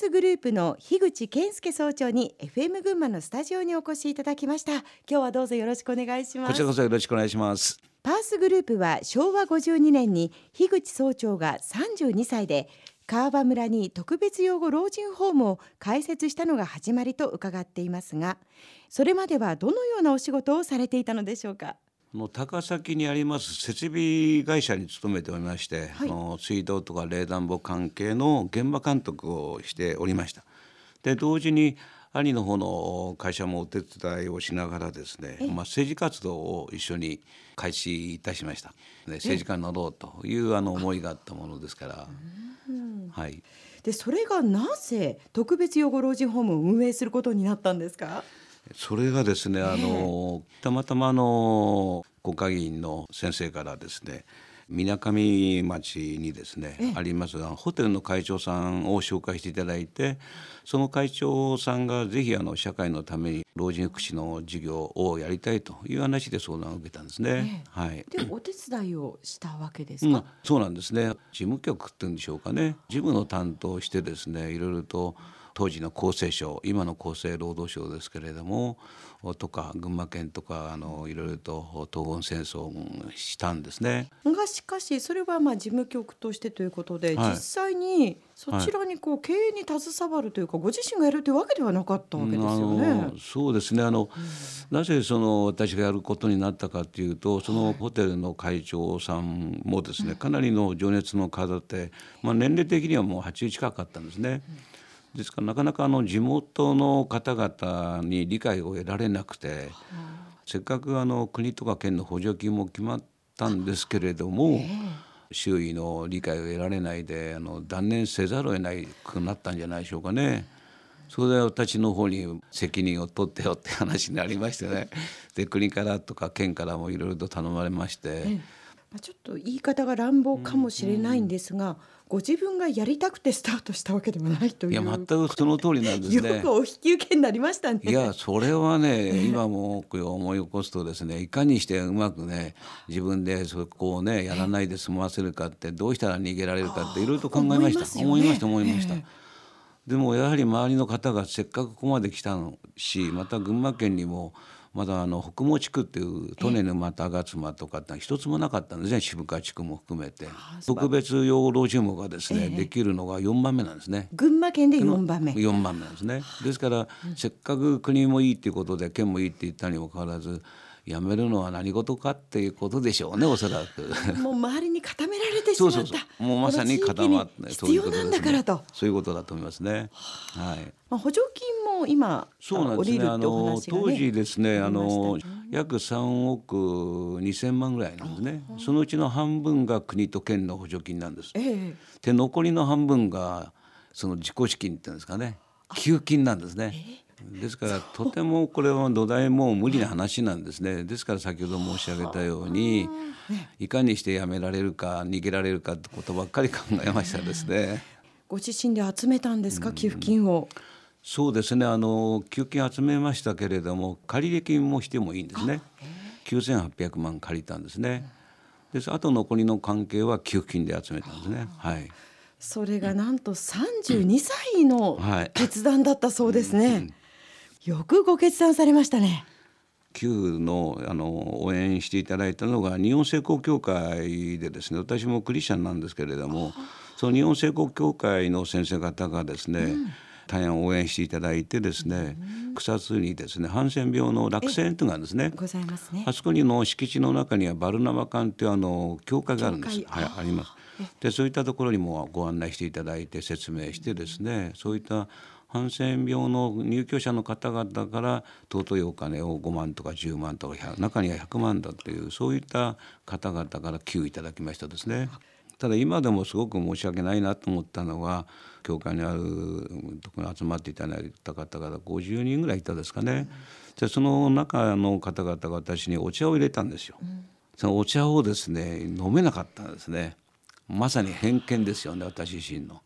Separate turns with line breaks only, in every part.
スグループの樋口健介総長に FM 群馬のスタジオにお越しいただきました。今日はどうぞよろしくお願いします。
こちらこそよろしくお願いします。
パースグループは昭和52年に樋口総長が32歳で川場村に特別養護老人ホームを開設したのが始まりと伺っていますがそれまではどのようなお仕事をされていたのでしょうか？
の高崎にあります設備会社に勤めておりまして、はい、の水道とか冷暖房関係の現場監督をしておりました。で同時に兄の方の会社もお手伝いをしながらですね、まあ、政治活動を一緒に開始いたしました。で政治家になろうというあの思いがあったものですから。
はい、でそれがなぜ特別養護老人ホームを運営することになったんですか？
それがですね、あのたまたまあの国会議員の先生からですねみなかみ町にですねありますホテルの会長さんを紹介していただいてその会長さんがぜひあの社会のために老人福祉の事業をやりたいという話で相談を受けたんですね。
はい。でお手伝いをしたわけですか？うん、
そうなんですね。事務局っていうんでしょうかね。事務の担当してですねいろいろと当時の厚生省今の厚生労働省ですけれどもとか群馬県とかあのいろいろと東岸戦争したんですね。
がしかしそれはまあ事務局としてということで、はい、実際にそちらにこう経営に携わるというかご自身がやるというわけではなかったわけですよね。
そうですね。あの、うん、なぜその私がやることになったかというとそのホテルの会長さんもですね、かなりの情熱の方って、まあ、年齢的にはもう80近かったんですね。うんですからなかなかあの地元の方々に理解を得られなくて、せっかくあの国とか県の補助金も決まったんですけれども、周囲の理解を得られないであの断念せざるを得ないくなったんじゃないでしょうかね。それで私の方に責任を取ってよって話になりましてねで国からとか県からもいろいろと頼まれまして。
ちょっと言い方が乱暴かもしれないんですが、ご自分がやりたくてスタートしたわけでもないというい
や全くその通りなんですね。
よくお引き受けになりましたね。
いやそれはね 今も思い起こすとですねいかにしてうまくね自分でそこをねやらないで済ませるかってどうしたら逃げられるかっていろいろと考えました。思いました思いました、でもやはり周りの方がせっかくここまで来たのしまた群馬県にもまだあの北毛地区っていう利根沼高妻とかって一つもなかったんですね。渋川地区も含めて。特別養老事務がですね、ええ、できるのが4番目なんですね。
群馬県で4番目。
4番目なんですね。ですから、うん、せっかく国もいいっていうことで県もいいって言ったにもかかわらずやめるのは何事かっていうことでしょうねおそらく。
もう周りに固められてしまった。そうそうそう。
もうまさに固まって
必要なんだからと。
そういうことだと思いますね。はい。
まあ補助金も今
そうなんですね。あの当時ですねあの約3億2000万ぐらいなんですね。そのうちの半分が国と県の補助金なんです、えー、で残りの半分がその自己資金っていうんですかね。給付金なんですね、えーですからとてもこれは土台も無理な話なんですね。ですから先ほど申し上げたようにいかにしてやめられるか逃げられるかってことばっかり考えましたですね。
ご自身で集めたんですか、給付金を。
そうですね。あの給付金集めましたけれども借入金もしてもいいんですね。9800万借りたんですね。ですあと残りの関係は給付金で集めたんですね。はい。
それがなんと32歳の決断だったそうですね、はいうん。よくご決断されましたね。
旧のあの応援していただいたのが日本聖公協会でですね私もクリスチャンなんですけれどもその日本聖公協会の先生方がですね、うん大変応援していただいてですね、草津にですねハンセン病の落選というのがあるんですね。
ございますね。
あそこにの敷地の中にはバルナバ館というあの教会があるんです。はいあります。でそういったところにもご案内していただいて説明してですねそういったハンセン病の入居者の方々から尊いお金を5万とか10万とか中には100万だというそういった方々から寄付いただきましたですね。ただ今でもすごく申し訳ないなと思ったのは教会にあるところに集まっていただいた方々50人ぐらいいたですかね。でその中の方々が私にお茶を入れたんですよ。そのお茶をですね飲めなかったんですね。まさに偏見ですよね私自身の。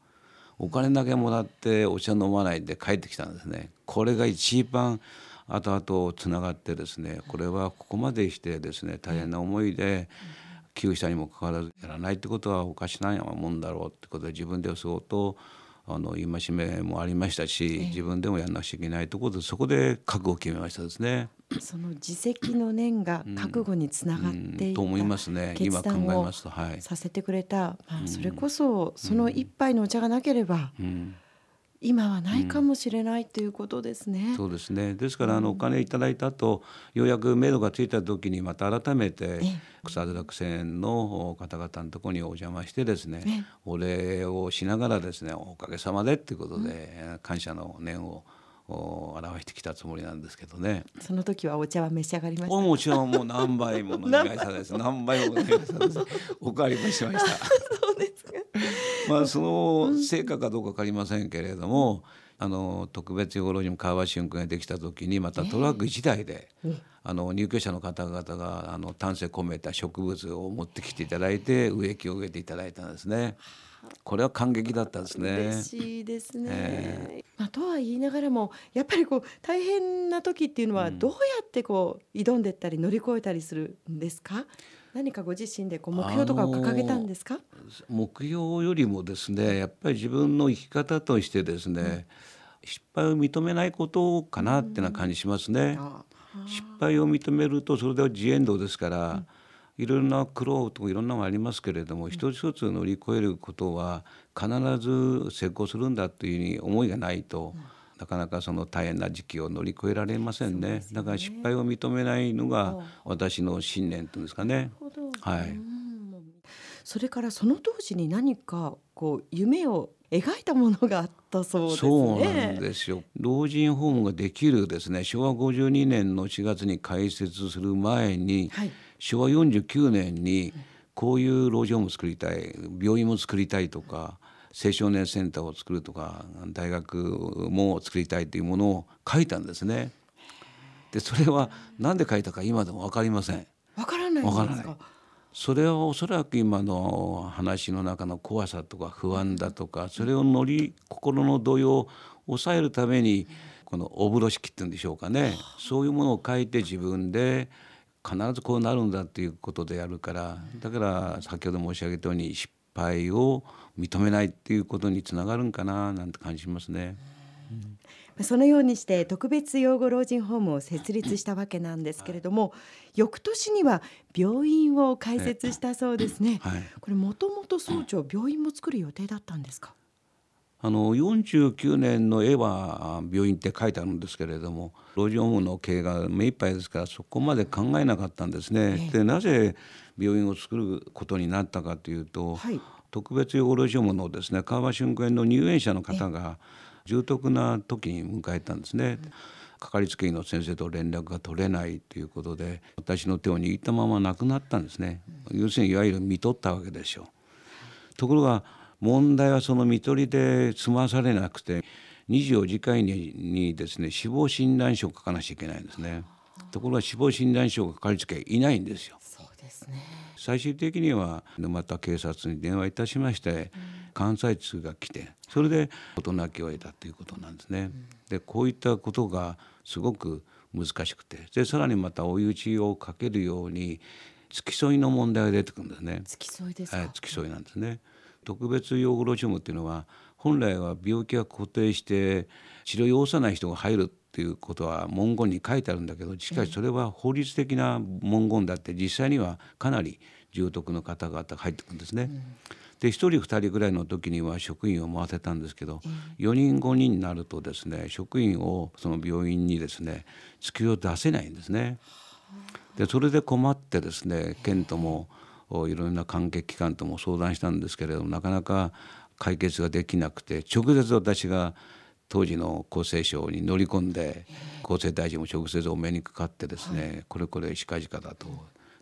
お金だけもらってお茶飲まないで帰ってきたんですね。これが一番後々つながってですねこれはここまでしてですね大変な思いで寄付したにもかかわらずやらないってことはおかしなもんだろうってことで自分で相当あの戒めもありましたし、自分でもやんなくちゃいけないところでそこで覚悟を決めましたですね。
その自責の念が覚悟につながっていた、
と思いますね。今考えますと、はい、
させてくれた、まあ、それこそその一杯のお茶がなければ、うん今はないかもしれないということですね。
そうですね。ですからあのお金いただいた後、ようやく目処がついた時にまた改めて草津楽線の方々のところにお邪魔してですね、お礼をしながらですね、おかげさまでっていうことで感謝の念を表してきたつもりなんですけどね。
その時はお茶は召し上がりました。
もちろんもう何杯も飲みましたです。何杯も飲みましたです。おかわりもしました。
そうですか。
まあその成果かどうか分かりませんけれども、あの特別養護老人川橋君ができた時にまたトラック1台で、あの入居者の方々があの丹精込めた植物を持ってきていただいて植木を植えていただいたんですね。これは感激だったですね。
嬉しいですね。えー、まあ、とは言いながらもやっぱりこう大変な時っていうのはどうやってこう挑んでったり乗り越えたりするんですか？何かご自身でこう目標とかを掲げたんですか？
目標よりもですね、やっぱり自分の生き方としてですね、うん、失敗を認めないことかなってな感じしますね。失敗を認めるとそれでは自演道ですから。うん。いろんな苦労とかいろんなのがありますけれども、一つ一つ乗り越えることは必ず成功するんだというふうに思いがないと、なかなかその大変な時期を乗り越えられませんね。ねだから失敗を認めないのが私の信念というんですかね。はい。
それからその当時に何かこう夢を描いたものがあったそうですね。
そうなんですよ。老人ホームができるですね。昭和52年の4月に開設する前に、はい、昭和49年にこういう老人ホームを作りたい病院も作りたいとか青少年センターを作るとか大学も作りたいというものを書いたんですね。でそれは何で書いたか今でも分かりません。
分からない分か？らない。
それはおそらく今の話の中の怖さとか不安だとかそれを乗り心の動揺を抑えるためにこのお風呂敷っていうんでしょうかねそういうものを書いて自分で必ずこうなるんだっていうことでやるからだから先ほど申し上げたように失敗を認めないっていうことにつながるんかななんて感じますね。
うん、そのようにして特別養護老人ホームを設立したわけなんですけれども、翌年には病院を開設したそうですね。はい、これもともと総長病院も作る予定だったんですか？
あの49年の絵は病院って書いてあるんですけれども老人ホームの経営が目いっぱいですからそこまで考えなかったんですね。でなぜ病院を作ることになったかというと、はい、特別養護老人ホームのですね川場春園の入園者の方が重篤な時に迎えたんですね。かかりつけ医の先生と連絡が取れないということで私の手を握ったまま亡くなったんですね。要するにいわゆる見とったわけでしょう。ところが問題はその看取りで済まされなくて24時間ににですね死亡診断書を書かなきゃいけないんですね。ところが死亡診断書がかかりつけいないんですよ。
ですね。
最終的には沼田警察に電話いたしまして、関西通が来てそれで事なきを得たということなんですね。でこういったことがすごく難しくてでさらにまた追い打ちをかけるように付き添いの問題が出てくるんですね。
付き添いですか？
はい、付き添いなんですね。特別養護老人ホームっていうのは本来は病気が固定して治療を要さない人が入るっていうことは文言に書いてあるんだけどしかしそれは法律的な文言だって実際にはかなり重篤の方々が入ってくるんですね。で1人2人ぐらいの時には職員を回せたんですけど4人5人になるとですね職員をその病院にですね月を出せないんですね。でそれで困ってですね県ともいろんな関係機関とも相談したんですけれどもなかなか解決ができなくて直接私が当時の厚生省に乗り込んで厚生大臣も直接お目にかかってですね、これこれ近々だと。っ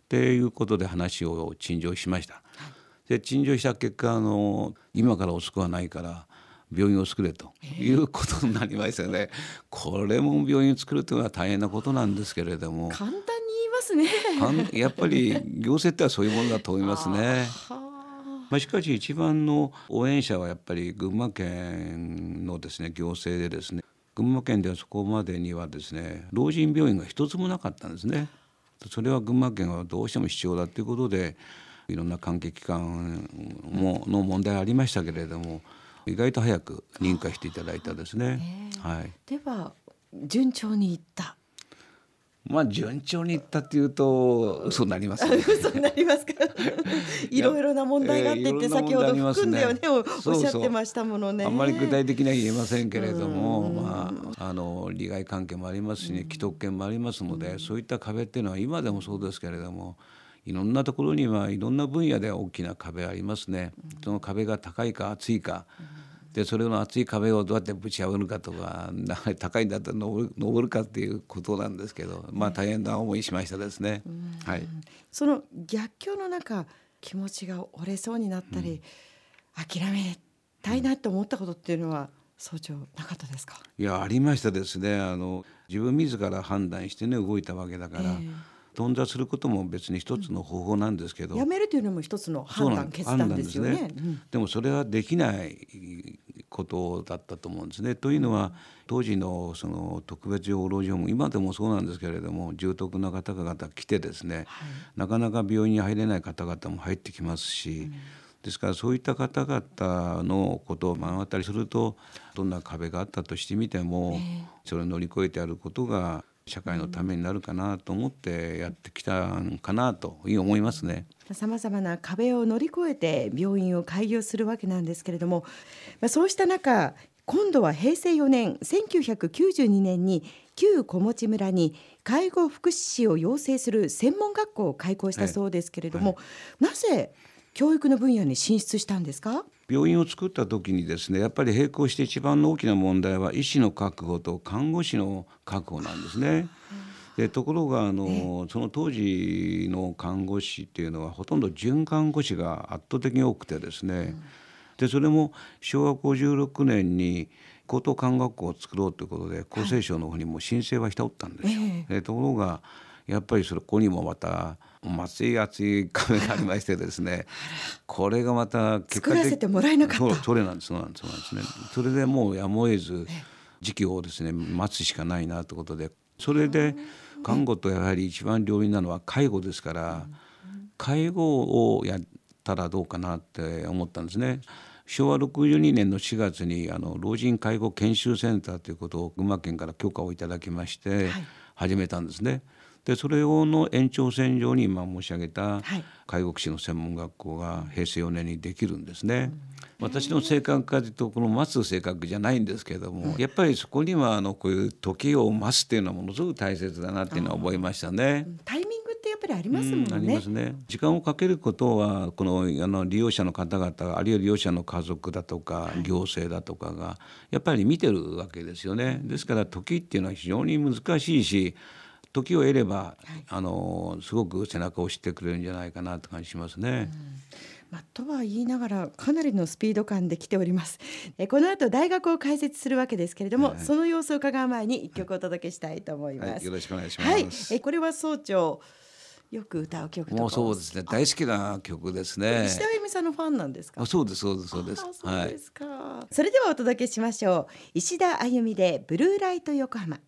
ていうことで話を陳情しました。で陳情した結果あの今から遅くはないから病院を作れということになりましたよね。これも病院を作るというのは大変なことなんですけれども。
簡単ますね。
やっぱり行政ってはそういうものだと思いますね。まあ、しかし一番の応援者はやっぱり群馬県のですね行政でですね群馬県ではそこまでにはですね老人病院が一つもなかったんですね。それは群馬県はどうしても必要だということでいろんな関係機関もの問題ありましたけれども意外と早く認可していただいたですね。はい。
では順調にいった。
まあ順調にいったっていうと嘘になります、ね、
嘘になりますか。いろいろな問題があってって先ほど含んでよねおっしゃってましたものね。
あんまり具体的には言えませんけれども、まああの利害関係もありますし、ね、既得権もありますので、そういった壁っていうのは今でもそうですけれども。いろんなところにはいろんな分野で大きな壁ありますね。その壁が高いか厚いか。でそれの厚い壁をどうやってぶち破るかとか 高いんだったら登る登るかっていうことなんですけど、まあ大変な思いしましたですね。はい、
その逆境の中気持ちが折れそうになったり、うん、諦めたいなと思ったことっていうのは総長なかったですか？
いやありましたですね。あの自分自ら判断してね動いたわけだから。えー頓挫することも別に一つの方法なんですけど、
やめるというのも一つの判断決断ですよね。ね
でもそれはできないことだったと思うんですね。というのは当時のその特別養老所も今でもそうなんですけれども重篤な方々来てですね、はい、なかなか病院に入れない方々も入ってきますし。うんですからそういった方々のことを目の当たりするとどんな壁があったとしてみてもそれを乗り越えてやることが社会のためになるかなと思ってやってきたんかなという思いますね。
さまざまな壁を乗り越えて病院を開業するわけなんですけれども、まあ、そうした中今度は平成4年1992年に旧小持村に介護福祉士を養成する専門学校を開校したそうですけれども、はいはい、なぜ教育の分野に進出したんですか？
病院を作った時にですねやっぱり並行して一番の大きな問題は医師の確保と看護師の確保なんですね。でところがあのその当時の看護師っていうのはほとんど准看護師が圧倒的に多くてですね、でそれも昭和56年に高等看護学校を作ろうということで厚生省の方にも申請はしておったんですよ。でところがやっぱりそこにもまた熱い熱い壁がありましてですね これがまた
結果作らせてもらえなかった
それなんですそうなんですねそれでもうやむを得ず時期をですね待つしかないなということでそれで看護とやはり一番両輪なのは介護ですから介護をやったらどうかなって思ったんですね。昭和62年の4月にあの老人介護研修センターということを群馬県から許可をいただきまして始めたんですね。でそれの延長線上に今申し上げた介護士の専門学校が平成4年にできるんですね。私の性格かというとこの待つ性格じゃないんですけれども、やっぱりそこにはあのこういう時を待つっていうのはものすごく大切だなっていうのは覚えましたね。
タイミングってやっぱりありますもんね。
ありますね。時間をかけることはこのあの利用者の方々あるいは利用者の家族だとか行政だとかがやっぱり見てるわけですよね。ですから時っていうのは非常に難しいし。時を得れば、はい、あのすごく背中を押してくれるんじゃないかなと感じしますね。
まあ、とは言いながらかなりのスピード感で来ております。えこの後大学を開設するわけですけれども、はい、その様子を伺う前に一曲お届けしたいと思います、はい、
よろしくお願いします、
はい、えこれは総長よく歌う曲
もうそうですね。大好きな曲ですね。
石田由美さんのファンなんですか？
あそうですそうですそうです。
そうですか、はい、それではお届けしましょう。石田あゆみでブルーライト横浜